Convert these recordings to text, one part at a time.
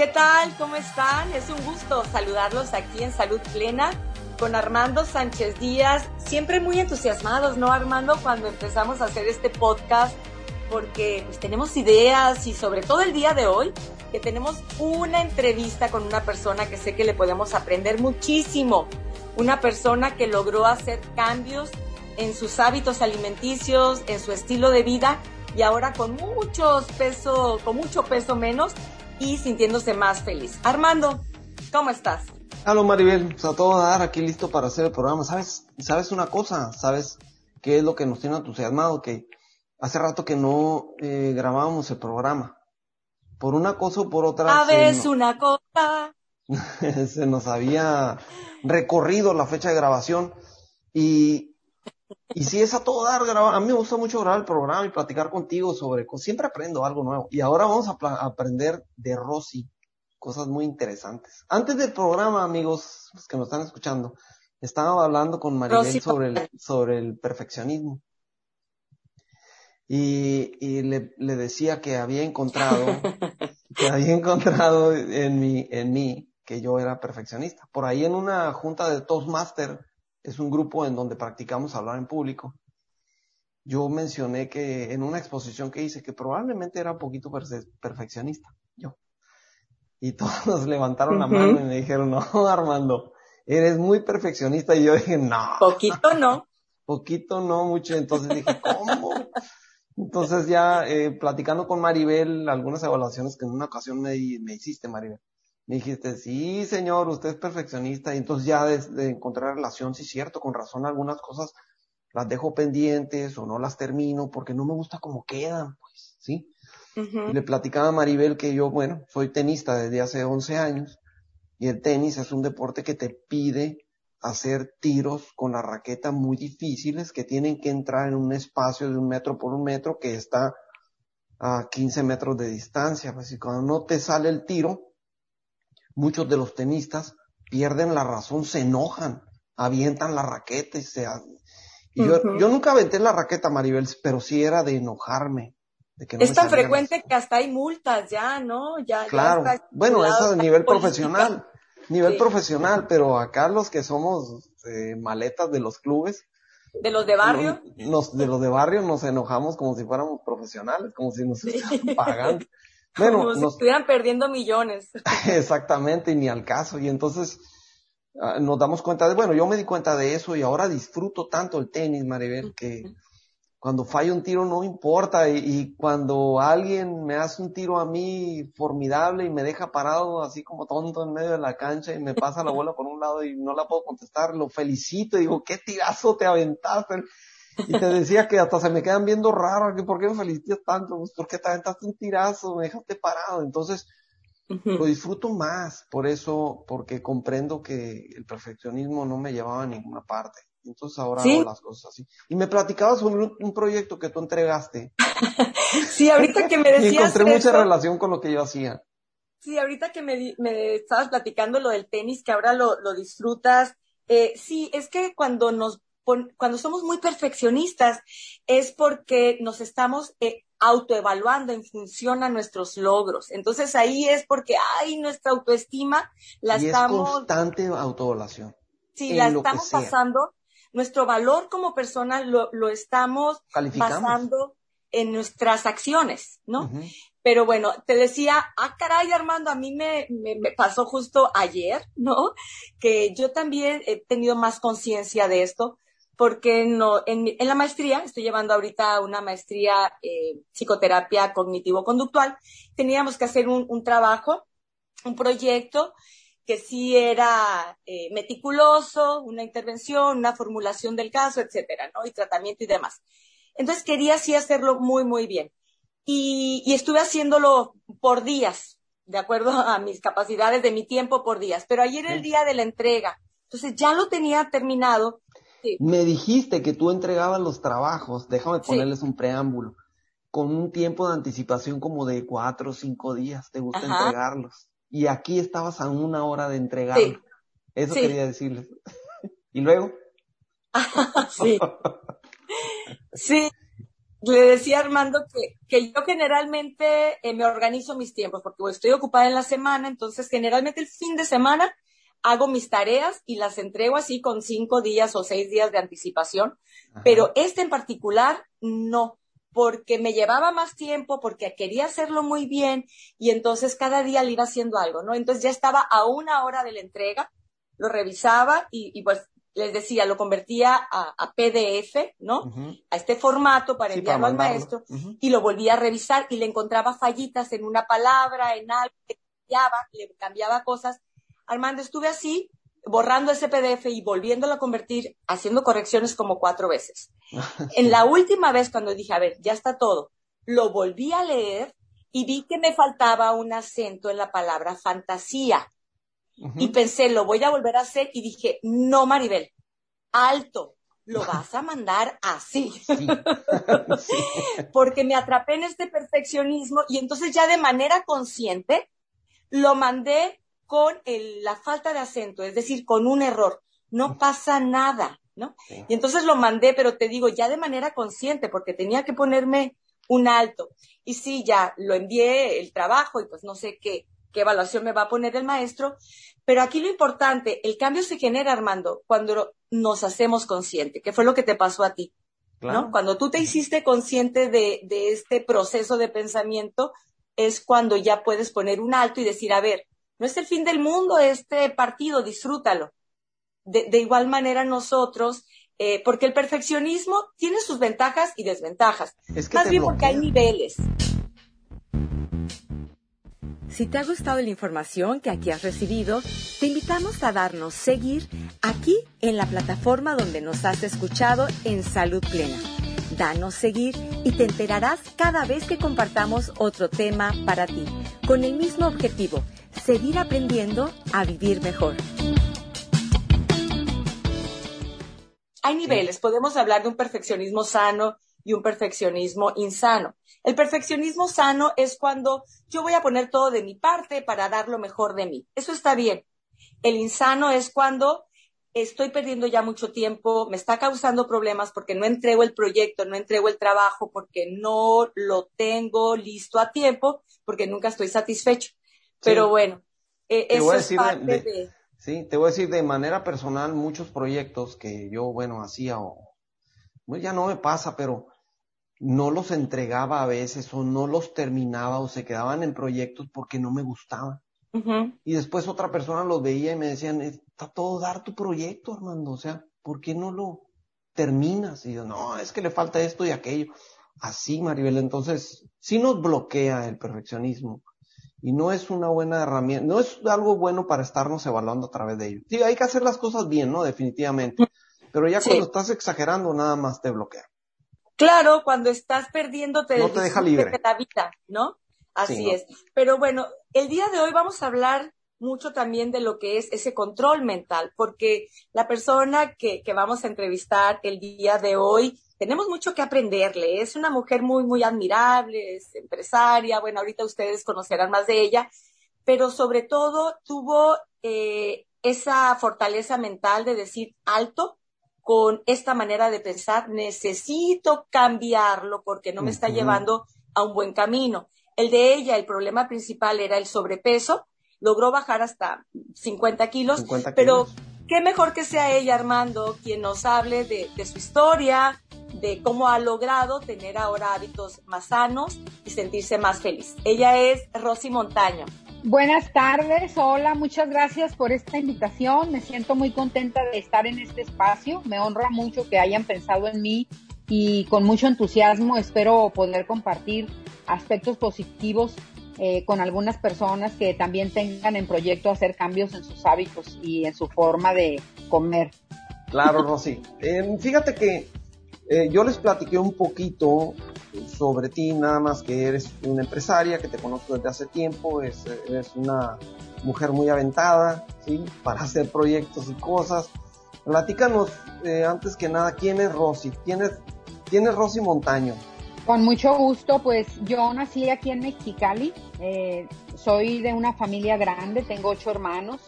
¿Qué tal? ¿Cómo están? Es un gusto saludarlos aquí en Salud Plena con Armando Sánchez Díaz. Siempre muy entusiasmados, ¿no, Armando? Cuando empezamos a hacer este podcast, porque pues, tenemos ideas y sobre todo el día de hoy, que tenemos una entrevista con una persona que sé que le podemos aprender muchísimo. Una persona que logró hacer cambios en sus hábitos alimenticios, en su estilo de vida y ahora con muchos peso, con mucho peso menos y sintiéndose más feliz. Armando, ¿cómo estás? Hola Maribel, pues a todo dar aquí listo para hacer el programa. ¿Sabes? ¿Sabes una cosa? ¿Sabes qué es lo que nos tiene entusiasmado? Que hace rato que no eh, grabábamos el programa. Por una cosa o por otra. ¿Sabes una cosa? se nos había recorrido la fecha de grabación y y si es a todo dar, grabar, a mí me gusta mucho grabar el programa y platicar contigo sobre cosas. Siempre aprendo algo nuevo. Y ahora vamos a, aprender de Rosy cosas muy interesantes. Antes del programa, amigos, los que nos están escuchando, estaba hablando con Maribel sobre el, sobre el perfeccionismo. Y, y le, le decía que había encontrado, que había encontrado en mi, en mí que yo era perfeccionista. Por ahí en una junta de Toastmaster, es un grupo en donde practicamos hablar en público. Yo mencioné que en una exposición que hice que probablemente era un poquito perfeccionista, yo. Y todos levantaron la mano y me dijeron, no, Armando, eres muy perfeccionista. Y yo dije, no. Poquito no. Poquito no, mucho. Entonces dije, ¿cómo? Entonces ya eh, platicando con Maribel, algunas evaluaciones que en una ocasión me, me hiciste, Maribel. Me dijiste, sí, señor, usted es perfeccionista. Y entonces ya de, encontrar relación, sí, cierto, con razón algunas cosas las dejo pendientes o no las termino porque no me gusta cómo quedan, pues, ¿sí? Le platicaba a Maribel que yo, bueno, soy tenista desde hace 11 años y el tenis es un deporte que te pide hacer tiros con la raqueta muy difíciles que tienen que entrar en un espacio de un metro por un metro que está a 15 metros de distancia. Pues, y cuando no te sale el tiro, muchos de los tenistas pierden la razón, se enojan, avientan la raqueta y se... Y yo, yo nunca aventé la raqueta, Maribel, pero sí era de enojarme. De que es tan frecuente que hasta hay multas ya, ¿no? Ya, claro. bueno, eso a nivel profesional. Nivel profesional, pero acá los que somos eh, maletas de los clubes. ¿De los de barrio? Nos, de los de barrio nos enojamos como si fuéramos profesionales, como si nos estuvieran pagando. Bueno, Como si estuvieran perdiendo millones. Exactamente, y ni al caso. Y entonces ah, nos damos cuenta de, bueno, yo me di cuenta de eso y ahora disfruto tanto el tenis, Maribel, que cuando falla un tiro no importa y, y, cuando alguien me hace un tiro a mí formidable y me deja parado así como tonto en medio de la cancha y me pasa la bola por un lado y no la puedo contestar, lo felicito y digo, qué tirazo te aventaste. Y te decía que hasta se me quedan viendo raro, que ¿por qué me felicitas tanto? Pues porque te aventaste un tirazo, me dejaste parado. Entonces, lo disfruto más, por eso, porque comprendo que el perfeccionismo no me llevaba a ninguna parte. Entonces ahora hago las cosas así. Y me platicabas sobre un, proyecto que tú entregaste. sí, ahorita que me decías. y encontré mucha relación con lo que yo hacía. Sí, ahorita que me, me estabas platicando lo del tenis, que ahora lo, lo disfrutas. Eh, sí, es que cuando nos cuando somos muy perfeccionistas es porque nos estamos eh, autoevaluando en función a nuestros logros. Entonces ahí es porque, hay nuestra autoestima la y estamos... Es constante autoevaluación. Sí, la estamos pasando. Nuestro valor como persona lo, lo estamos pasando en nuestras acciones, ¿no? Pero bueno, te decía, ah, caray, Armando, a mí me, me, me, pasó justo ayer, ¿no? Que yo también he tenido más conciencia de esto, porque no, en, en, la maestría, estoy llevando ahorita una maestría eh, psicoterapia cognitivo-conductual, teníamos que hacer un, un, trabajo, un proyecto que sí era eh, meticuloso, una intervención, una formulación del caso, etcétera, ¿no? Y tratamiento y demás. Entonces quería sí hacerlo muy, muy bien. Y, y estuve haciéndolo por días, de acuerdo a mis capacidades de mi tiempo por días. Pero ayer era el día de la entrega. Entonces ya lo tenía terminado me dijiste que tú entregabas los trabajos, déjame ponerles un preámbulo, con un tiempo de anticipación como de cuatro o cinco días, te gusta entregarlos. Y aquí estabas a una hora de entregarlos. Eso quería decirles. ¿Y luego? sí. sí. le decía Armando que, que yo generalmente eh, me organizo mis tiempos porque estoy ocupada en la semana, entonces generalmente el fin de semana hago mis tareas y las entrego así con cinco días o seis días de anticipación, pero este en particular no, porque me llevaba más tiempo, porque quería hacerlo muy bien y entonces cada día le iba haciendo algo, ¿no? Entonces ya estaba a una hora de la entrega, lo revisaba y, pues les decía, lo convertía a, PDF, ¿no? A este formato para enviarlo al maestro y lo volvía a revisar y le encontraba fallitas en una palabra, en algo, le cambiaba, le cambiaba cosas. Armando, estuve así, borrando ese PDF y volviéndolo a convertir, haciendo correcciones como cuatro veces. en la última vez cuando dije, a ver, ya está todo, lo volví a leer y vi que me faltaba un acento en la palabra fantasía. Y pensé, lo voy a volver a hacer y dije, no, Maribel, alto, lo vas a mandar así. Porque me atrapé en este perfeccionismo y entonces ya de manera consciente lo mandé con la falta de acento, es decir, con un error. No pasa nada, ¿no? Y entonces lo mandé, pero te digo, ya de manera consciente, porque tenía que ponerme un alto. Y sí, ya lo envié el trabajo y pues no sé qué, qué evaluación me va a poner el maestro, pero aquí lo importante, el cambio se genera, Armando, cuando nos hacemos consciente, que fue lo que te pasó a ti. ¿no? Cuando tú te hiciste consciente de, de, este proceso de pensamiento, es cuando ya puedes poner un alto y decir, a ver, no es el fin del mundo este partido, disfrútalo. De, de igual manera nosotros, eh, porque el perfeccionismo tiene sus ventajas y desventajas. Más bien porque hay niveles. Si te ha gustado la información que aquí has recibido, te invitamos a darnos seguir aquí en la plataforma donde nos has escuchado en Salud Plena. Danos seguir y te enterarás cada vez que compartamos otro tema para ti, con el mismo objetivo, seguir aprendiendo a vivir mejor. Hay niveles, podemos hablar de un perfeccionismo sano y un perfeccionismo insano. El perfeccionismo sano es cuando yo voy a poner todo de mi parte para dar lo mejor de mí. Eso está bien. El insano es cuando estoy perdiendo ya mucho tiempo, me está causando problemas porque no entrego el proyecto, no entrego el trabajo, porque no lo tengo listo a tiempo, porque nunca estoy satisfecho. Pero bueno, eh, eso es parte de, Sí, te voy a decir de manera personal muchos proyectos que yo, bueno, hacía o, pues ya no me pasa, pero no los entregaba a veces o no los terminaba o se quedaban en proyectos porque no me gustaban. Y después otra persona los veía y me decían, está todo dar tu proyecto, Armando, o sea, ¿por qué no lo terminas? Y yo, no, es que le falta esto y aquello. Así, Maribel, entonces, sí nos bloquea el perfeccionismo y no es una buena herramienta, no es algo bueno para estarnos evaluando a través de ello. Sí, hay que hacer las cosas bien, ¿no? Definitivamente. Pero ya cuando estás exagerando, nada más te bloquea. Claro, cuando estás perdiéndote no te deja libre. de la vida, ¿no? Así es. Pero bueno, el día de hoy vamos a hablar mucho también de lo que es ese control mental, porque la persona que, que vamos a entrevistar el día de hoy, tenemos mucho que aprenderle. Es una mujer muy, muy admirable, es empresaria, bueno, ahorita ustedes conocerán más de ella, pero sobre todo tuvo eh, esa fortaleza mental de decir alto, con esta manera de pensar, necesito cambiarlo porque no me está llevando a un buen camino. El de ella, el problema principal era el sobrepeso, logró bajar hasta 50 kilos, pero qué mejor que sea ella, Armando, quien nos hable de, de su historia, de cómo ha logrado tener ahora hábitos más sanos y sentirse más feliz. Ella es Rosy Montaño. Buenas tardes, hola, muchas gracias por esta invitación. Me siento muy contenta de estar en este espacio. Me honra mucho que hayan pensado en mí y con mucho entusiasmo espero poder compartir aspectos positivos eh, con algunas personas que también tengan en proyecto hacer cambios en sus hábitos y en su forma de comer. Claro, Rosy. Eh, fíjate que eh, yo les platiqué un poquito sobre ti, nada más que eres una empresaria, que te conozco desde hace tiempo, es, eres una mujer muy aventada, ¿sí? Para hacer proyectos y cosas. Platícanos, eh, antes que nada, ¿quién es Rosy? ¿Quién quién es Rosy Montaño? Con mucho gusto, pues yo nací aquí en Mexicali, eh, soy de una familia grande, tengo ocho hermanos,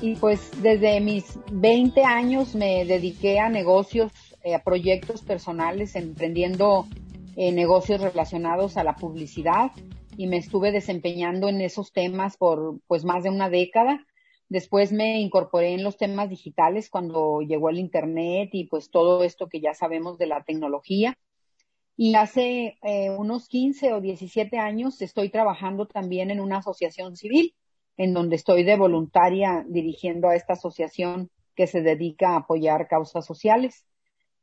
y pues desde mis 20 años me dediqué a negocios eh, proyectos personales, emprendiendo eh, negocios relacionados a la publicidad y me estuve desempeñando en esos temas por pues más de una década. Después me incorporé en los temas digitales cuando llegó el Internet y pues todo esto que ya sabemos de la tecnología. Y hace eh, unos 15 o 17 años estoy trabajando también en una asociación civil, en donde estoy de voluntaria dirigiendo a esta asociación que se dedica a apoyar causas sociales.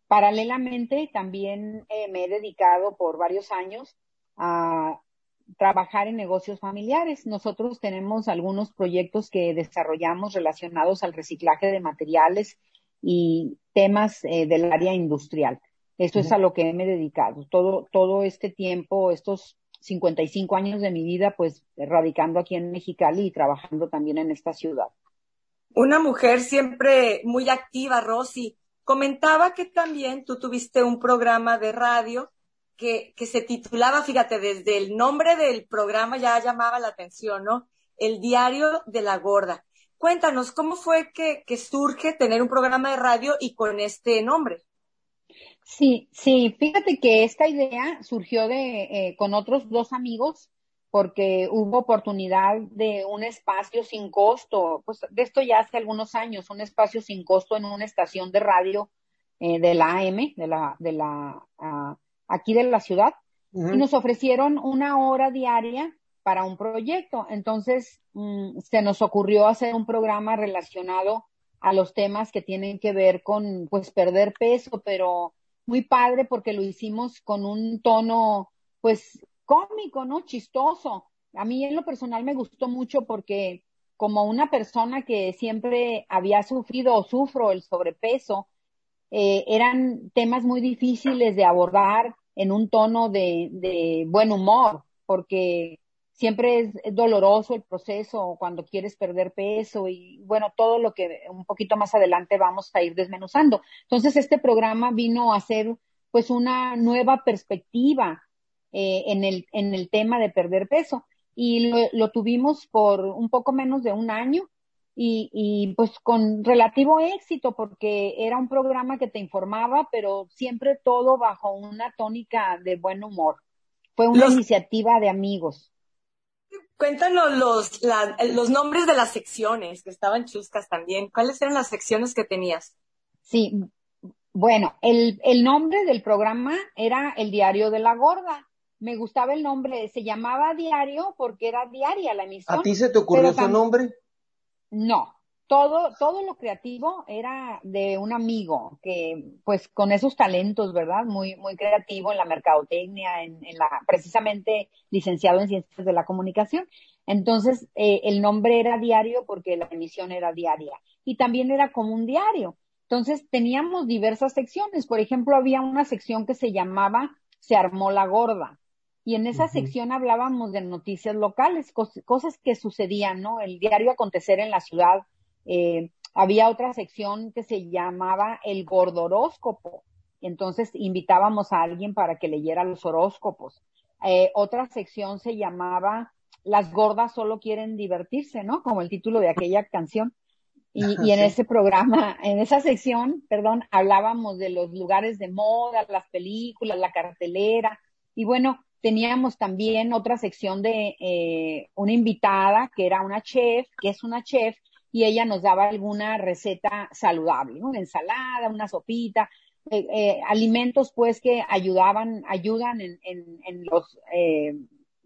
Paralelamente, también eh, me he dedicado por varios años a trabajar en negocios familiares. Nosotros tenemos algunos proyectos que desarrollamos relacionados al reciclaje de materiales y temas eh, del área industrial. Esto es a lo que me he dedicado. Todo, todo este tiempo, estos 55 años de mi vida, pues radicando aquí en Mexicali y trabajando también en esta ciudad. Una mujer siempre muy activa, Rosy. Comentaba que también tú tuviste un programa de radio que, que se titulaba, fíjate, desde el nombre del programa ya llamaba la atención, ¿no? El Diario de la Gorda. Cuéntanos, ¿cómo fue que, que surge tener un programa de radio y con este nombre? Sí, sí, fíjate que esta idea surgió de, eh, con otros dos amigos porque hubo oportunidad de un espacio sin costo, pues de esto ya hace algunos años, un espacio sin costo en una estación de radio eh, de la AM, de la, de la, uh, aquí de la ciudad, y nos ofrecieron una hora diaria para un proyecto. Entonces, mm, se nos ocurrió hacer un programa relacionado a los temas que tienen que ver con, pues, perder peso, pero muy padre porque lo hicimos con un tono, pues, cómico, ¿no? Chistoso. A mí en lo personal me gustó mucho porque como una persona que siempre había sufrido o sufro el sobrepeso, eh, eran temas muy difíciles de abordar en un tono de, de buen humor, porque siempre es doloroso el proceso cuando quieres perder peso y bueno, todo lo que un poquito más adelante vamos a ir desmenuzando. Entonces, este programa vino a ser pues una nueva perspectiva eh, en, el, en el tema de perder peso y lo, lo, tuvimos por un poco menos de un año y, y pues con relativo éxito porque era un programa que te informaba, pero siempre todo bajo una tónica de buen humor. Fue una iniciativa de amigos. Cuéntanos los, los nombres de las secciones que estaban chuscas también. ¿Cuáles eran las secciones que tenías? Sí, bueno, el, el nombre del programa era El Diario de la Gorda. Me gustaba el nombre, se llamaba Diario porque era diaria la emisión. ¿A ti se te ocurrió ese nombre? No, todo, todo lo creativo era de un amigo que, pues, con esos talentos, ¿verdad? Muy, muy creativo en la mercadotecnia, en, en la, precisamente licenciado en ciencias de la comunicación. Entonces, eh, el nombre era diario porque la emisión era diaria y también era como un diario. Entonces, teníamos diversas secciones. Por ejemplo, había una sección que se llamaba Se armó la gorda. Y en esa sección hablábamos de noticias locales, cosas que sucedían, ¿no? El diario acontecer en la ciudad, eh, había otra sección que se llamaba el gordoróscopo. Entonces invitábamos a alguien para que leyera los horóscopos. Eh, otra sección se llamaba Las gordas solo quieren divertirse, ¿no? Como el título de aquella canción. Y, y en ese programa, en esa sección, perdón, hablábamos de los lugares de moda, las películas, la cartelera. Y bueno, teníamos también otra sección de eh, una invitada que era una chef, que es una chef, y ella nos daba alguna receta saludable. Una ensalada, una sopita, eh, eh, alimentos pues que ayudaban, ayudan en los, eh,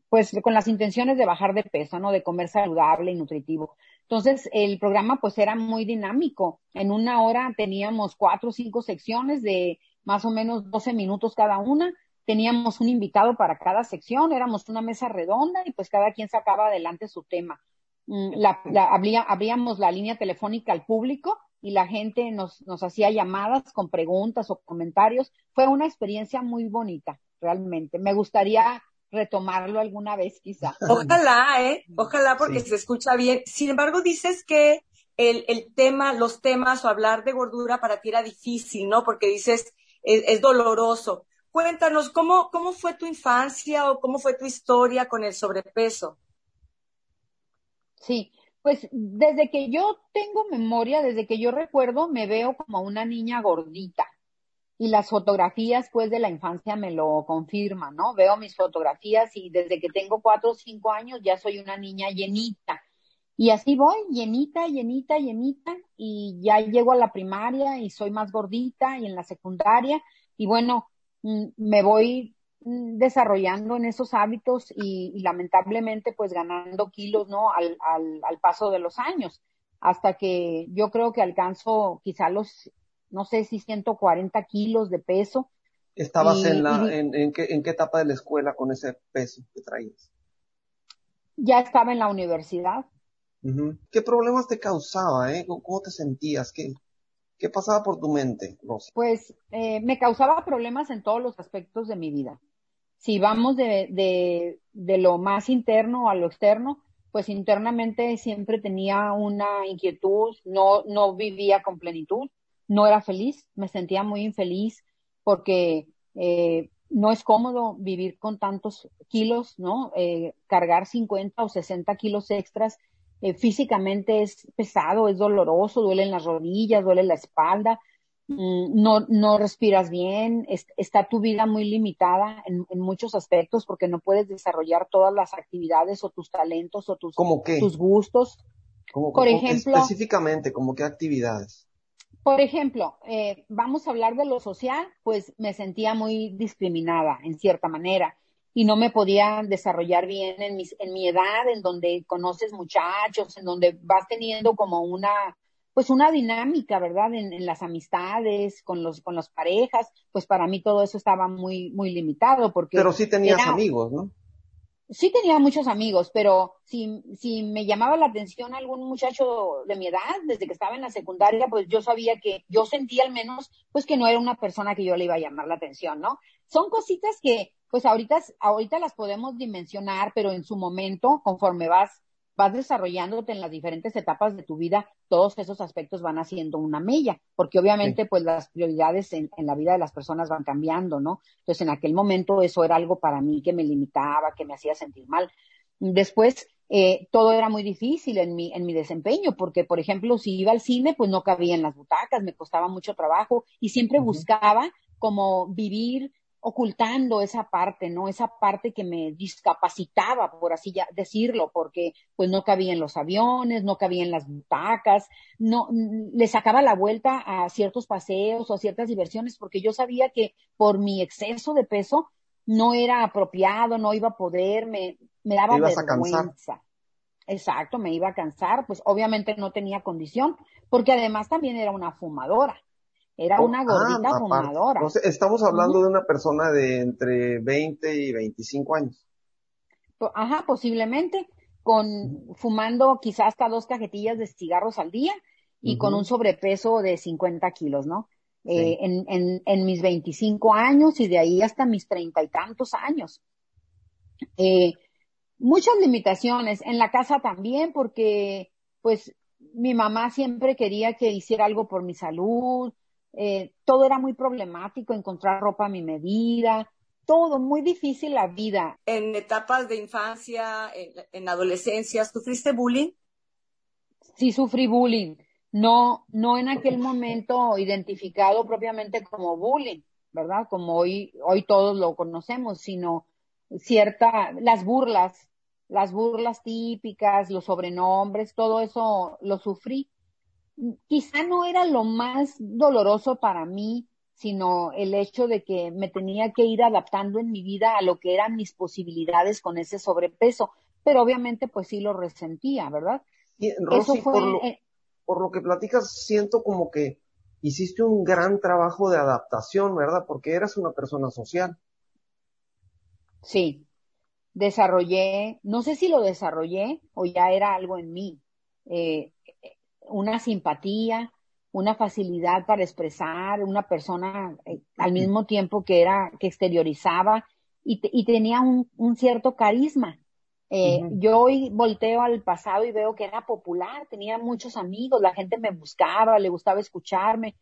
pues con las intenciones de bajar de peso, ¿no? De comer saludable y nutritivo. Entonces, el programa pues era muy dinámico. En una hora teníamos cuatro o cinco secciones de más o menos 12 minutos cada una. Teníamos un invitado para cada sección, éramos una mesa redonda y pues cada quien sacaba adelante su tema. Mm, la, la, abríamos la línea telefónica al público y la gente nos, nos hacía llamadas con preguntas o comentarios. Fue una experiencia muy bonita, realmente. Me gustaría retomarlo alguna vez, quizá. Ojalá, ¿eh? Ojalá porque se escucha bien. Sin embargo, dices que el, el tema, los temas o hablar de gordura para ti era difícil, ¿no? Porque dices, es, es doloroso. Cuéntanos, ¿cómo, ¿cómo fue tu infancia o cómo fue tu historia con el sobrepeso? Sí, pues desde que yo tengo memoria, desde que yo recuerdo, me veo como una niña gordita. y las fotografías pues de la infancia me lo confirman, ¿no? Veo mis fotografías y desde que tengo cuatro o cinco años ya soy una niña llenita. Y así voy, llenita, llenita, llenita, y ya llego a la primaria y soy más gordita y en la secundaria, y bueno, me voy mm, desarrollando en esos hábitos y, lamentablemente pues ganando kilos, ¿no? Al, al, al paso de los años, hasta que yo creo que alcanzo quizá los no sé si 140 kilos de peso. ¿Estabas en, la, en, qué, en qué etapa de la escuela con ese peso que traías? Ya estaba en la universidad. ¿Qué problemas te causaba? Eh? ¿Cómo te sentías? ¿Qué, qué pasaba por tu mente, Rosa? Pues eh, me causaba problemas en todos los aspectos de mi vida. Si vamos de, de, de lo más interno a lo externo, pues internamente siempre tenía una inquietud, no, no vivía con plenitud no era feliz, me sentía muy infeliz porque eh, no es cómodo vivir con tantos kilos, ¿no? Eh, cargar 50 o 60 kilos extras eh, físicamente es pesado, es doloroso, duele en las rodillas, duele la espalda, mm, no, no respiras bien, está tu vida muy limitada en, muchos aspectos porque no puedes desarrollar todas las actividades o tus talentos o tus, tus gustos. Por ejemplo, específicamente, como qué actividades? Por ejemplo, eh, vamos a hablar de lo social, pues me sentía muy discriminada en cierta manera y no me podía desarrollar bien en, en mi edad, en donde conoces muchachos, en donde vas teniendo como una, pues una dinámica, ¿verdad? En, las amistades, con los, con las parejas, pues para mí todo eso estaba muy, muy limitado porque. Pero sí tenías amigos, ¿no? Sí tenía muchos amigos, pero si, si me llamaba la atención algún muchacho de mi edad, desde que estaba en la secundaria, pues yo sabía que, yo sentía al menos, pues que no era una persona que yo le iba a llamar la atención, ¿no? Son cositas que, pues ahorita, ahorita las podemos dimensionar, pero en su momento, conforme vas vas desarrollándote en las diferentes etapas de tu vida, todos esos aspectos van haciendo una mella, porque obviamente pues las prioridades en, la vida de las personas van cambiando, ¿no? Entonces en aquel momento eso era algo para mí que me limitaba, que me hacía sentir mal. Después eh, todo era muy difícil en mi, en mi desempeño, porque, por ejemplo, si iba al cine, pues no cabía en las butacas, me costaba mucho trabajo y siempre buscaba como vivir ocultando esa parte, ¿no? Esa parte que me discapacitaba, por así ya decirlo, porque pues no cabía en los aviones, no cabía en las butacas, no, le sacaba la vuelta a ciertos paseos o a ciertas diversiones, porque yo sabía que por mi exceso de peso no era apropiado, no iba a poder, me, me daba vergüenza. Exacto, me iba a cansar, pues obviamente no tenía condición, porque además también era una fumadora. Era oh, una gordita ah, fumadora. estamos hablando de una persona de entre 20 y 25 años. Ajá, posiblemente, con fumando quizás hasta dos cajetillas de cigarros al día y con un sobrepeso de 50 kilos, ¿no? Eh, en, en, en, mis 25 años y de ahí hasta mis treinta y tantos años. Eh, muchas limitaciones en la casa también porque pues mi mamá siempre quería que hiciera algo por mi salud, eh, todo era muy problemático, encontrar ropa a mi medida, todo, muy difícil la vida. En etapas de infancia, en, adolescencia, ¿sufriste bullying? Sí, sufrí bullying. No, no en aquel momento identificado propiamente como bullying, ¿verdad? Como hoy, hoy todos lo conocemos, sino cierta, las burlas, las burlas típicas, los sobrenombres, todo eso lo sufrí quizá no era lo más doloroso para mí, sino el hecho de que me tenía que ir adaptando en mi vida a lo que eran mis posibilidades con ese sobrepeso, pero obviamente pues sí lo resentía, ¿verdad? Eso fue, por, lo, por lo que platicas, siento como que hiciste un gran trabajo de adaptación, ¿verdad? Porque eras una persona social. Sí, desarrollé, no sé si lo desarrollé o ya era algo en mí. Eh, una simpatía, una facilidad para expresar, una persona eh, al mismo tiempo que era, que exteriorizaba y, y tenía un, un, cierto carisma. Eh, Yo hoy volteo al pasado y veo que era popular, tenía muchos amigos, la gente me buscaba, le gustaba escucharme,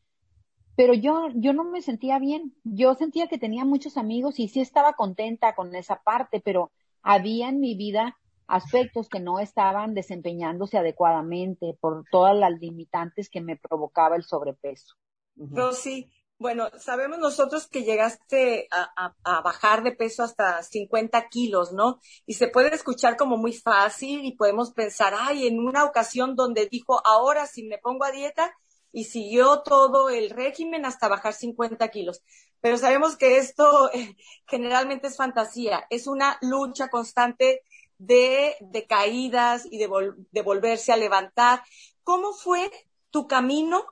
pero yo, yo no me sentía bien. Yo sentía que tenía muchos amigos y sí estaba contenta con esa parte, pero había en mi vida aspectos que no estaban desempeñándose adecuadamente por todas las limitantes que me provocaba el sobrepeso. Rosy, Bueno, sabemos nosotros que llegaste a, bajar de peso hasta 50 kilos, ¿no? Y se puede escuchar como muy fácil y podemos pensar, ay, en una ocasión donde dijo, ahora si me pongo a dieta y siguió todo el régimen hasta bajar 50 kilos. Pero sabemos que esto eh, generalmente es fantasía, es una lucha constante de, caídas y de, de volverse a levantar. ¿Cómo fue tu camino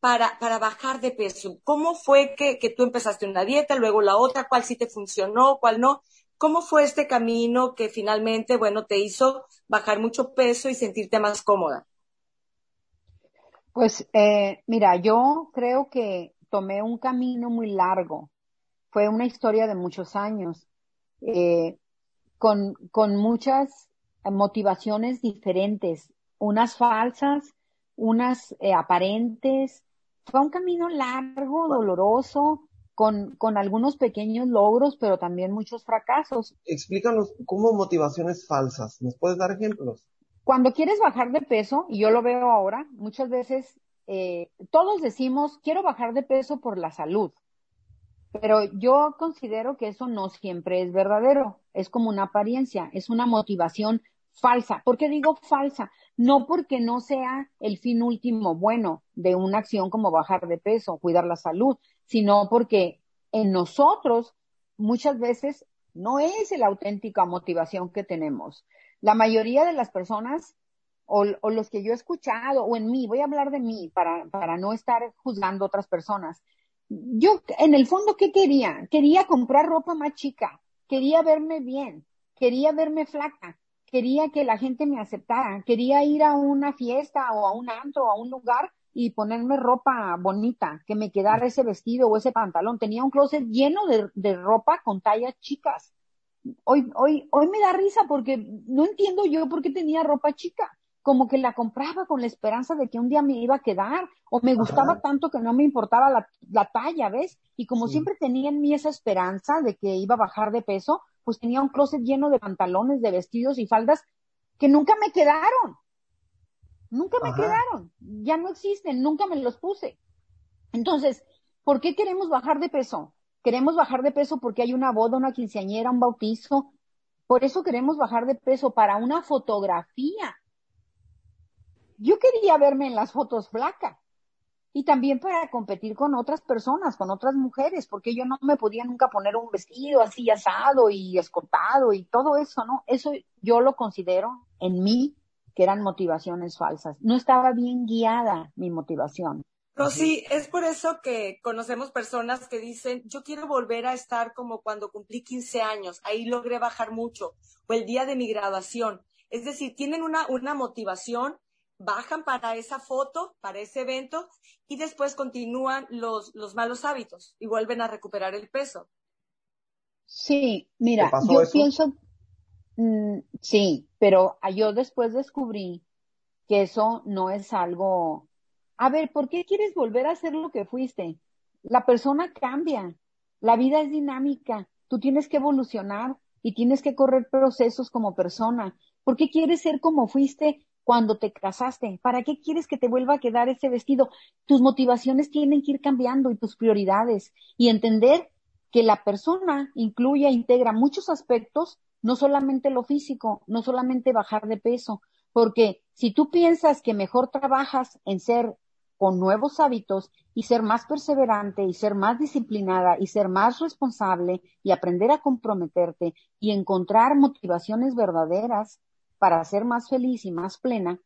para, para bajar de peso? ¿Cómo fue que, que tú empezaste una dieta, luego la otra, cuál sí te funcionó, cuál no? ¿Cómo fue este camino que finalmente, bueno, te hizo bajar mucho peso y sentirte más cómoda? Pues eh, mira, yo creo que tomé un camino muy largo. Fue una historia de muchos años, eh, con, con muchas motivaciones diferentes, unas falsas, unas eh, aparentes, fue un camino largo, doloroso, con, con algunos pequeños logros, pero también muchos fracasos. Explícanos cómo motivaciones falsas. ¿Nos puedes dar ejemplos? Cuando quieres bajar de peso, y yo lo veo ahora, muchas veces eh, todos decimos, quiero bajar de peso por la salud, pero yo considero que eso no siempre es verdadero, es como una apariencia, es una motivación falsa. ¿Por qué digo falsa? No porque no sea el fin último bueno de una acción como bajar de peso, cuidar la salud, sino porque en nosotros muchas veces no es la auténtica motivación que tenemos. La mayoría de las personas o, los que yo he escuchado o en mí, voy a hablar de mí para, para no estar juzgando otras personas. Yo, en el fondo, ¿qué quería? Quería comprar ropa más chica, quería verme bien, quería verme flaca, quería que la gente me aceptara, quería ir a una fiesta o a un antro o a un lugar y ponerme ropa bonita, que me quedara ese vestido o ese pantalón. Tenía un closet lleno de, de ropa con tallas chicas. Hoy, hoy, hoy me da risa porque no entiendo yo por qué tenía ropa chica. Como que la compraba con la esperanza de que un día me iba a quedar, o me gustaba tanto que no me importaba la, la talla, ¿ves? Y como siempre tenía en mí esa esperanza de que iba a bajar de peso, pues tenía un closet lleno de pantalones, de vestidos y faldas que nunca me quedaron. Nunca me quedaron. Ya no existen, nunca me los puse. Entonces, ¿por qué queremos bajar de peso? Queremos bajar de peso porque hay una boda, una quinceañera, un bautizo. Por eso queremos bajar de peso para una fotografía. Yo quería verme en las fotos flaca y también para competir con otras personas, con otras mujeres, porque yo no me podía nunca poner un vestido así asado y escotado y todo eso, ¿no? Eso yo lo considero en mí que eran motivaciones falsas. No estaba bien guiada mi motivación. sí, es por eso que conocemos personas que dicen, yo quiero volver a estar como cuando cumplí 15 años, ahí logré bajar mucho, o el día de mi graduación. Es decir, tienen una, una motivación bajan para esa foto, para ese evento, y después continúan los, los malos hábitos y vuelven a recuperar el peso. Sí, mira, yo pienso, mm, sí, pero yo después descubrí que eso no es algo, a ver, ¿por qué quieres volver a ser lo que fuiste? La persona cambia, la vida es dinámica, tú tienes que evolucionar y tienes que correr procesos como persona. ¿Por qué quieres ser como fuiste cuando te casaste. ¿Para qué quieres que te vuelva a quedar ese vestido? Tus motivaciones tienen que ir cambiando y tus prioridades y entender que la persona incluye e integra muchos aspectos, no solamente lo físico, no solamente bajar de peso, porque si tú piensas que mejor trabajas en ser con nuevos hábitos y ser más perseverante y ser más disciplinada y ser más responsable y aprender a comprometerte y encontrar motivaciones verdaderas, para ser más feliz y más plena,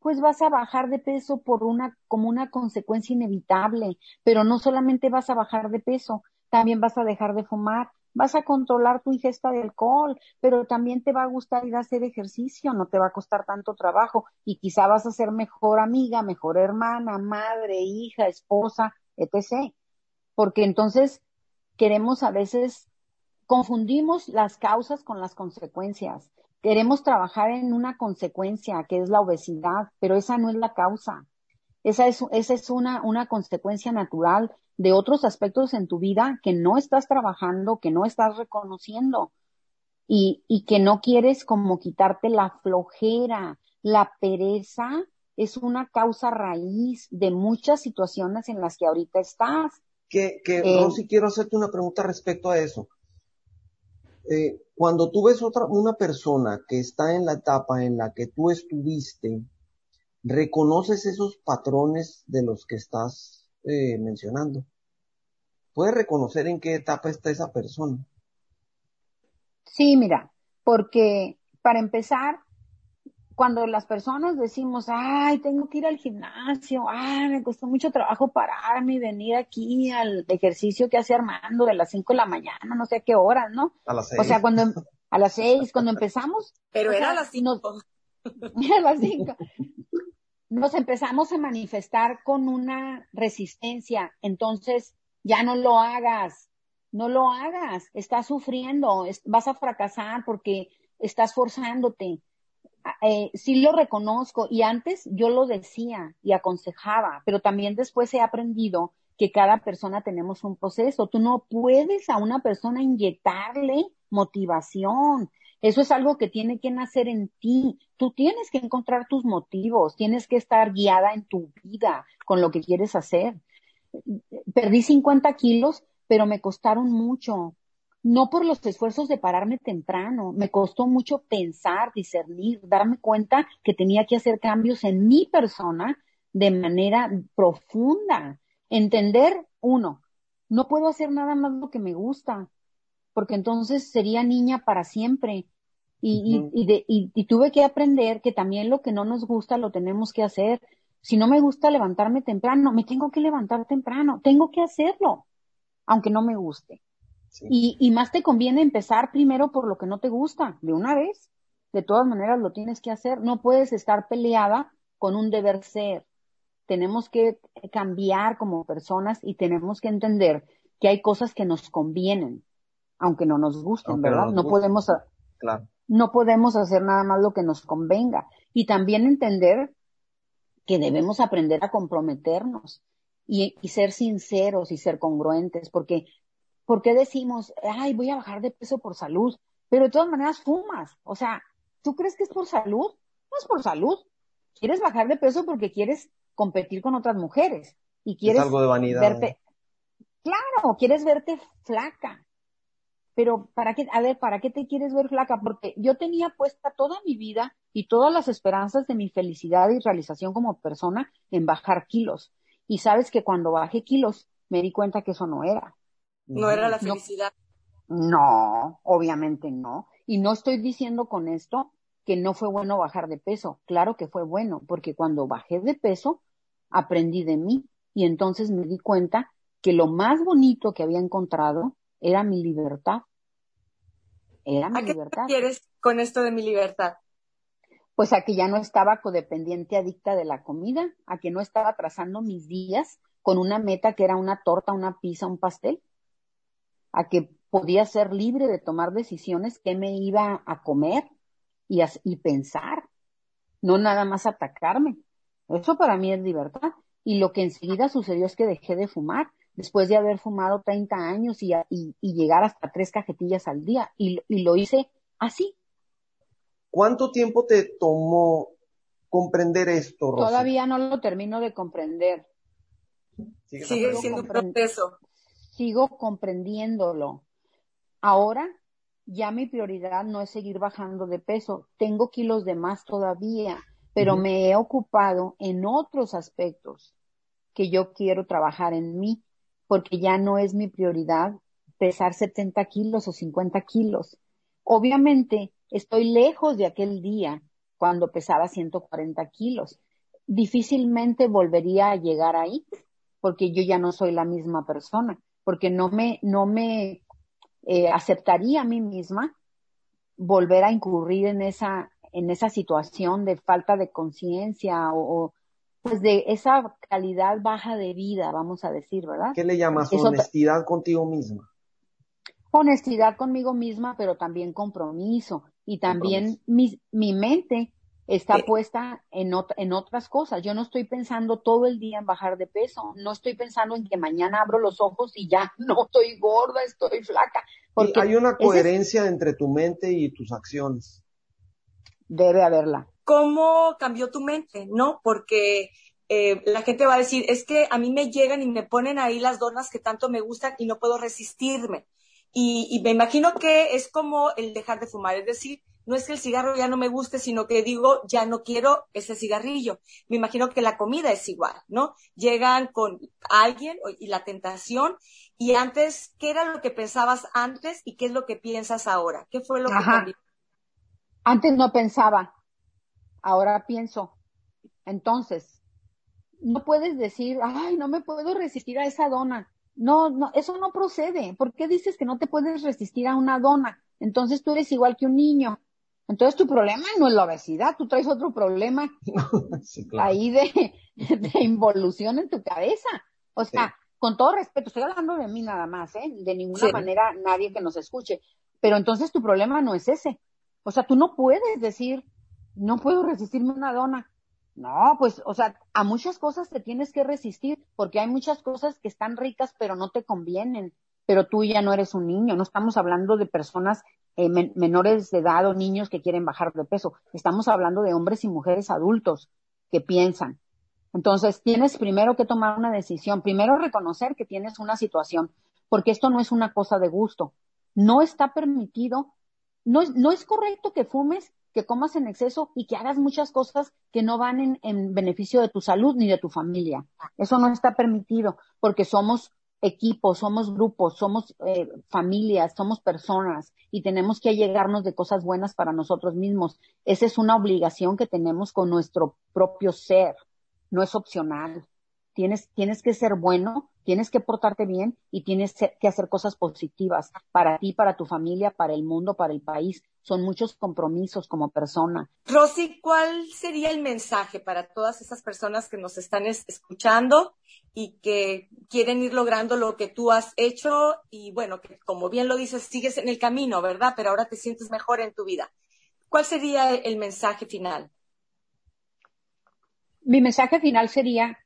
pues vas a bajar de peso por una, como una consecuencia inevitable, pero no solamente vas a bajar de peso, también vas a dejar de fumar, vas a controlar tu ingesta de alcohol, pero también te va a gustar ir a hacer ejercicio, no te va a costar tanto trabajo y quizá vas a ser mejor amiga, mejor hermana, madre, hija, esposa, etc. Porque entonces queremos a veces confundimos las causas con las consecuencias. Queremos trabajar en una consecuencia que es la obesidad, pero esa no es la causa. Esa es, esa es una, una consecuencia natural de otros aspectos en tu vida que no estás trabajando, que no estás reconociendo y, y que no quieres como quitarte la flojera, la pereza es una causa raíz de muchas situaciones en las que ahorita estás. Que, que eh, Rosy, quiero hacerte una pregunta respecto a eso. Eh, cuando tú ves otra, una persona que está en la etapa en la que tú estuviste, reconoces esos patrones de los que estás eh, mencionando. Puedes reconocer en qué etapa está esa persona. Sí, mira, porque para empezar, cuando las personas decimos, ay, tengo que ir al gimnasio, ay, me costó mucho trabajo pararme y venir aquí al ejercicio que hace Armando de las 5 de la mañana, no sé a qué hora, ¿no? A las 6. O sea, cuando, a las 6, cuando empezamos. Pero era a las 5. a las 5. Nos empezamos a manifestar con una resistencia, entonces ya no lo hagas, no lo hagas, estás sufriendo, vas a fracasar porque estás forzándote eh, sí lo reconozco y antes yo lo decía y aconsejaba, pero también después he aprendido que cada persona tenemos un proceso. Tú no puedes a una persona inyectarle motivación. Eso es algo que tiene que nacer en ti. Tú tienes que encontrar tus motivos, tienes que estar guiada en tu vida con lo que quieres hacer. Perdí 50 kilos, pero me costaron mucho no por los esfuerzos de pararme temprano, me costó mucho pensar, discernir, darme cuenta que tenía que hacer cambios en mi persona de manera profunda, entender, uno, no puedo hacer nada más lo que me gusta, porque entonces sería niña para siempre. Y, y, y, tuve que aprender que también lo que no nos gusta lo tenemos que hacer. Si no me gusta levantarme temprano, me tengo que levantar temprano, tengo que hacerlo, aunque no me guste. Y, y más te conviene empezar primero por lo que no te gusta, de una vez. De todas maneras lo tienes que hacer. No puedes estar peleada con un deber ser. Tenemos que cambiar como personas y tenemos que entender que hay cosas que nos convienen, aunque no nos gusten, ¿verdad? No, podemos, no podemos hacer nada más lo que nos convenga. Y también entender que debemos aprender a comprometernos y, y, ser sinceros y ser congruentes, porque ¿por qué decimos, ay, voy a bajar de peso por salud? Pero de todas maneras fumas. O sea, ¿tú crees que es por salud? No es por salud. Quieres bajar de peso porque quieres competir con otras mujeres y quieres es algo de vanidad. verte. Claro, quieres verte flaca. Pero para qué, a ver, ¿para qué te quieres ver flaca? Porque yo tenía puesta toda mi vida y todas las esperanzas de mi felicidad y realización como persona en bajar kilos. Y sabes que cuando bajé kilos me di cuenta que eso no era. No era la felicidad. No, obviamente no. Y no estoy diciendo con esto que no fue bueno bajar de peso. Claro que fue bueno, porque cuando bajé de peso, aprendí de mí y entonces me di cuenta que lo más bonito que había encontrado era mi libertad. Era mi ¿A qué libertad. Te quieres con esto de mi libertad? Pues a que ya no estaba codependiente adicta de la comida, a que no estaba trazando mis días con una meta que era una torta, una pizza, un pastel, a que podía ser libre de tomar decisiones que me iba a comer y, y pensar, no nada más atacarme. Eso para mí es libertad. Y lo que enseguida sucedió es que dejé de fumar después de haber fumado 30 años y, y, y llegar hasta tres cajetillas al día. Y, y, lo hice así. ¿Cuánto tiempo te tomó comprender esto? Todavía no lo termino de comprender. Sigue siendo un proceso sigo comprendiéndolo. Ahora ya mi prioridad no es seguir bajando de peso. Tengo kilos de más todavía, pero me he ocupado en otros aspectos que yo quiero trabajar en mí, porque ya no es mi prioridad pesar 70 kilos o 50 kilos. Obviamente estoy lejos de aquel día cuando pesaba 140 kilos. Difícilmente volvería a llegar ahí porque yo ya no soy la misma persona porque no me, no me eh, aceptaría a mí misma volver a incurrir en esa, en esa situación de falta de conciencia o, pues de esa calidad baja de vida, vamos a decir, ¿verdad? ¿Qué le llamas honestidad contigo misma? Honestidad conmigo misma, pero también compromiso y también mi, mi mente está puesta en, en otras cosas. Yo no estoy pensando todo el día en bajar de peso, no estoy pensando en que mañana abro los ojos y ya no estoy gorda, estoy flaca. Porque hay una coherencia entre tu mente y tus acciones. Debe haberla. ¿Cómo cambió tu mente? ¿No? Porque eh, la gente va a decir, es que a mí me llegan y me ponen ahí las donas que tanto me gustan y no puedo resistirme. Y, me imagino que es como el dejar de fumar, es decir, no es que el cigarro ya no me guste, sino que digo, ya no quiero ese cigarrillo. Me imagino que la comida es igual, ¿no? Llegan con alguien y la tentación. Y antes, ¿qué era lo que pensabas antes y qué es lo que piensas ahora? ¿Qué fue lo que cambió? Antes no pensaba, ahora pienso. Entonces, no puedes decir, ay, no me puedo resistir a esa dona. No, no, eso no procede. ¿Por qué dices que no te puedes resistir a una dona? Entonces tú eres igual que un niño. Entonces tu problema no es la obesidad, tú traes otro problema ahí de, involución en tu cabeza. O sea, con todo respeto, estoy hablando de mí nada más, ¿eh? De ninguna manera nadie que nos escuche. Pero entonces tu problema no es ese. O sea, tú no puedes decir, no puedo resistirme a una dona. No, pues, o sea, a muchas cosas te tienes que resistir porque hay muchas cosas que están ricas pero no te convienen. Pero tú ya no eres un niño, no estamos hablando de personas eh, menores de edad o niños que quieren bajar de peso. Estamos hablando de hombres y mujeres adultos que piensan. Entonces, tienes primero que tomar una decisión, primero reconocer que tienes una situación, porque esto no es una cosa de gusto. No está permitido, no es, no es correcto que fumes que comas en exceso y que hagas muchas cosas que no van en, en beneficio de tu salud ni de tu familia. Eso no está permitido porque somos equipos, somos grupos, somos eh, familias, somos personas y tenemos que llegarnos de cosas buenas para nosotros mismos. Esa es una obligación que tenemos con nuestro propio ser, no es opcional. Tienes, tienes que ser bueno, tienes que portarte bien y tienes que hacer cosas positivas para ti, para tu familia, para el mundo, para el país. Son muchos compromisos como persona. Rosy, ¿cuál sería el mensaje para todas esas personas que nos están escuchando y que quieren ir logrando lo que tú has hecho y bueno, que como bien lo dices, sigues en el camino, ¿verdad? Pero ahora te sientes mejor en tu vida. ¿Cuál sería el mensaje final? Mi mensaje final sería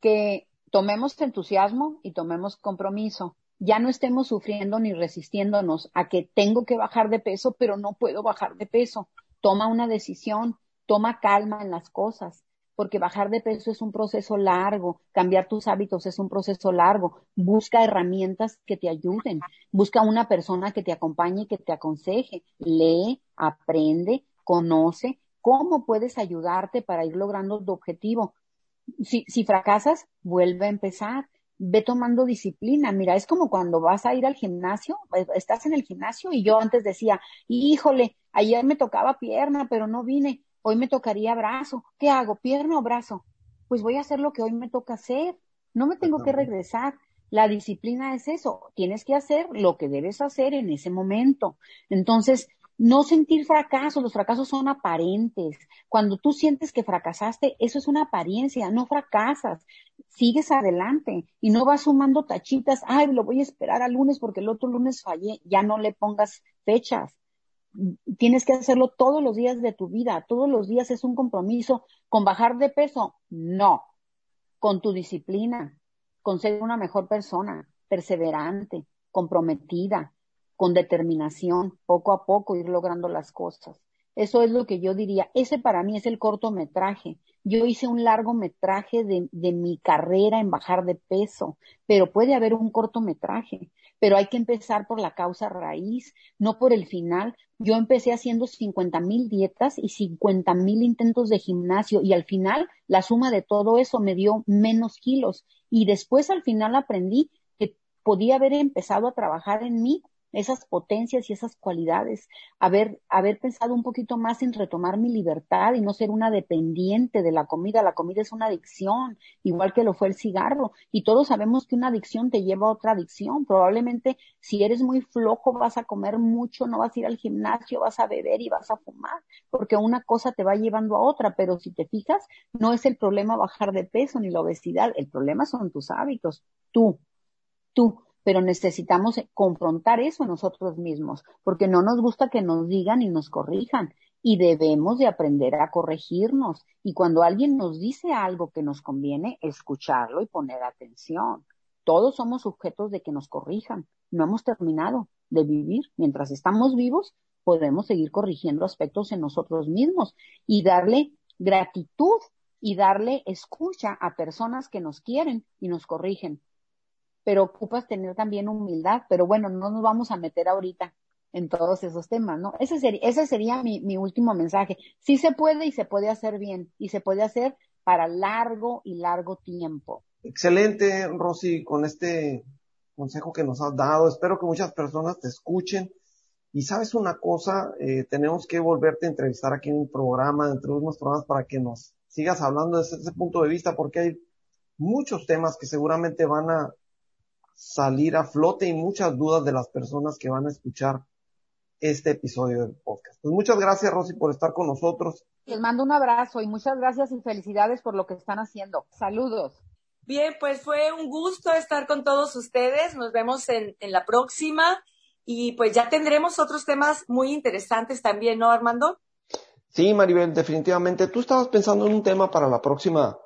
que tomemos entusiasmo y tomemos compromiso. Ya no estemos sufriendo ni resistiéndonos a que tengo que bajar de peso, pero no puedo bajar de peso. Toma una decisión, toma calma en las cosas, porque bajar de peso es un proceso largo, cambiar tus hábitos es un proceso largo. Busca herramientas que te ayuden, busca una persona que te acompañe y que te aconseje. Lee, aprende, conoce cómo puedes ayudarte para ir logrando tu objetivo si, si fracasas, vuelve a empezar. Ve tomando disciplina. Mira, es como cuando vas a ir al gimnasio, eh, estás en el gimnasio y yo antes decía, híjole, ayer me tocaba pierna, pero no vine. Hoy me tocaría brazo. ¿Qué hago? ¿Pierna o brazo? Pues voy a hacer lo que hoy me toca hacer. No me tengo que regresar. La disciplina es eso. Tienes que hacer lo que debes hacer en ese momento. Entonces, no sentir fracaso, los fracasos son aparentes. Cuando tú sientes que fracasaste, eso es una apariencia, no fracasas, sigues adelante y no vas sumando tachitas, ay, lo voy a esperar al lunes porque el otro lunes fallé, ya no le pongas fechas. Tienes que hacerlo todos los días de tu vida, todos los días es un compromiso. ¿Con bajar de peso? No, con tu disciplina, con ser una mejor persona, perseverante, comprometida, con determinación, poco a poco ir logrando las cosas. Eso es lo que yo diría. Ese para mí es el cortometraje. Yo hice un largometraje de, de mi carrera en bajar de peso, pero puede haber un cortometraje. Pero hay que empezar por la causa raíz, no por el final. Yo empecé haciendo 50 mil dietas y 50 mil intentos de gimnasio y al final la suma de todo eso me dio menos kilos. Y después al final aprendí que podía haber empezado a trabajar en mí esas potencias y esas cualidades, haber, haber pensado un poquito más en retomar mi libertad y no ser una dependiente de la comida. La comida es una adicción, igual que lo fue el cigarro. Y todos sabemos que una adicción te lleva a otra adicción. Probablemente si eres muy flojo vas a comer mucho, no vas a ir al gimnasio, vas a beber y vas a fumar, porque una cosa te va llevando a otra. Pero si te fijas, no es el problema bajar de peso ni la obesidad, el problema son tus hábitos. Tú, tú pero necesitamos confrontar eso nosotros mismos, porque no nos gusta que nos digan y nos corrijan, y debemos de aprender a corregirnos. Y cuando alguien nos dice algo que nos conviene, escucharlo y poner atención. Todos somos sujetos de que nos corrijan. No hemos terminado de vivir. Mientras estamos vivos, podemos seguir corrigiendo aspectos en nosotros mismos y darle gratitud y darle escucha a personas que nos quieren y nos corrigen. Pero ocupas tener también humildad, pero bueno, no nos vamos a meter ahorita en todos esos temas, ¿no? Ese sería, ese sería mi, mi último mensaje. Sí se puede y se puede hacer bien y se puede hacer para largo y largo tiempo. Excelente, Rosy, con este consejo que nos has dado. Espero que muchas personas te escuchen. Y sabes una cosa, eh, tenemos que volverte a entrevistar aquí en un programa, entre unos programas, para que nos sigas hablando desde ese punto de vista, porque hay muchos temas que seguramente van a salir a flote y muchas dudas de las personas que van a escuchar este episodio del podcast. Pues muchas gracias, Rosy, por estar con nosotros. Les mando un abrazo y muchas gracias y felicidades por lo que están haciendo. Saludos. Bien, pues fue un gusto estar con todos ustedes. Nos vemos en, en la próxima y pues ya tendremos otros temas muy interesantes también, ¿no, Armando? Sí, Maribel, definitivamente. Tú estabas pensando en un tema para la próxima,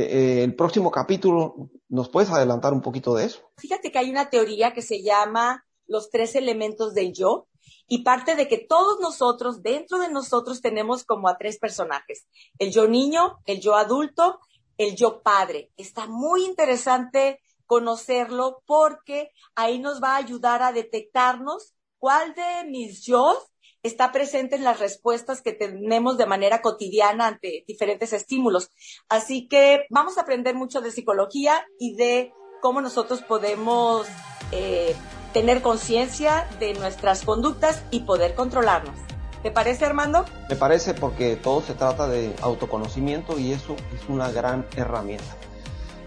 eh, el próximo capítulo. ¿Nos puedes adelantar un poquito de eso? Fíjate que hay una teoría que se llama los tres elementos del yo y parte de que todos nosotros, dentro de nosotros, tenemos como a tres personajes. El yo niño, el yo adulto, el yo padre. Está muy interesante conocerlo porque ahí nos va a ayudar a detectarnos cuál de mis yo está presente en las respuestas que tenemos de manera cotidiana ante diferentes estímulos. Así que vamos a aprender mucho de psicología y de cómo nosotros podemos eh, tener conciencia de nuestras conductas y poder controlarnos. ¿Te parece, Armando? Me parece porque todo se trata de autoconocimiento y eso es una gran herramienta.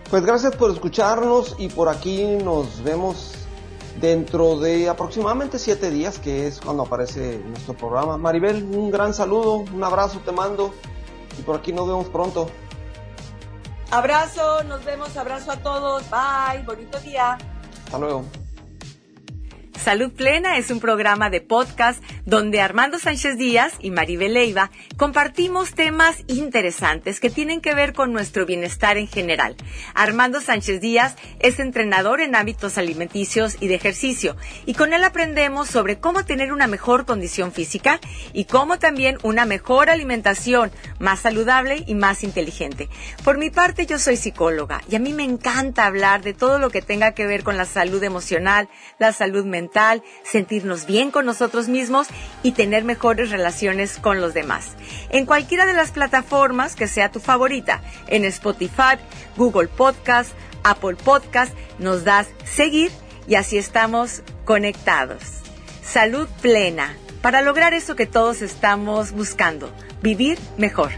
Pues gracias por escucharnos y por aquí nos vemos dentro de aproximadamente siete días, que es cuando aparece nuestro programa. Maribel, un gran saludo, un abrazo te mando y por aquí nos vemos pronto. Abrazo, nos vemos, abrazo a todos, bye, bonito día. Hasta luego. Salud Plena es un programa de podcast donde Armando Sánchez Díaz y Maribel Leiva compartimos temas interesantes que tienen que ver con nuestro bienestar en general. Armando Sánchez Díaz es entrenador en hábitos alimenticios y de ejercicio y con él aprendemos sobre cómo tener una mejor condición física y cómo también una mejor alimentación más saludable y más inteligente. Por mi parte yo soy psicóloga y a mí me encanta hablar de todo lo que tenga que ver con la salud emocional, la salud mental, sentirnos bien con nosotros mismos y tener mejores relaciones con los demás. En cualquiera de las plataformas que sea tu favorita, en Spotify, Google Podcast, Apple Podcast, nos das seguir y así estamos conectados. Salud plena para lograr eso que todos estamos buscando, vivir mejor.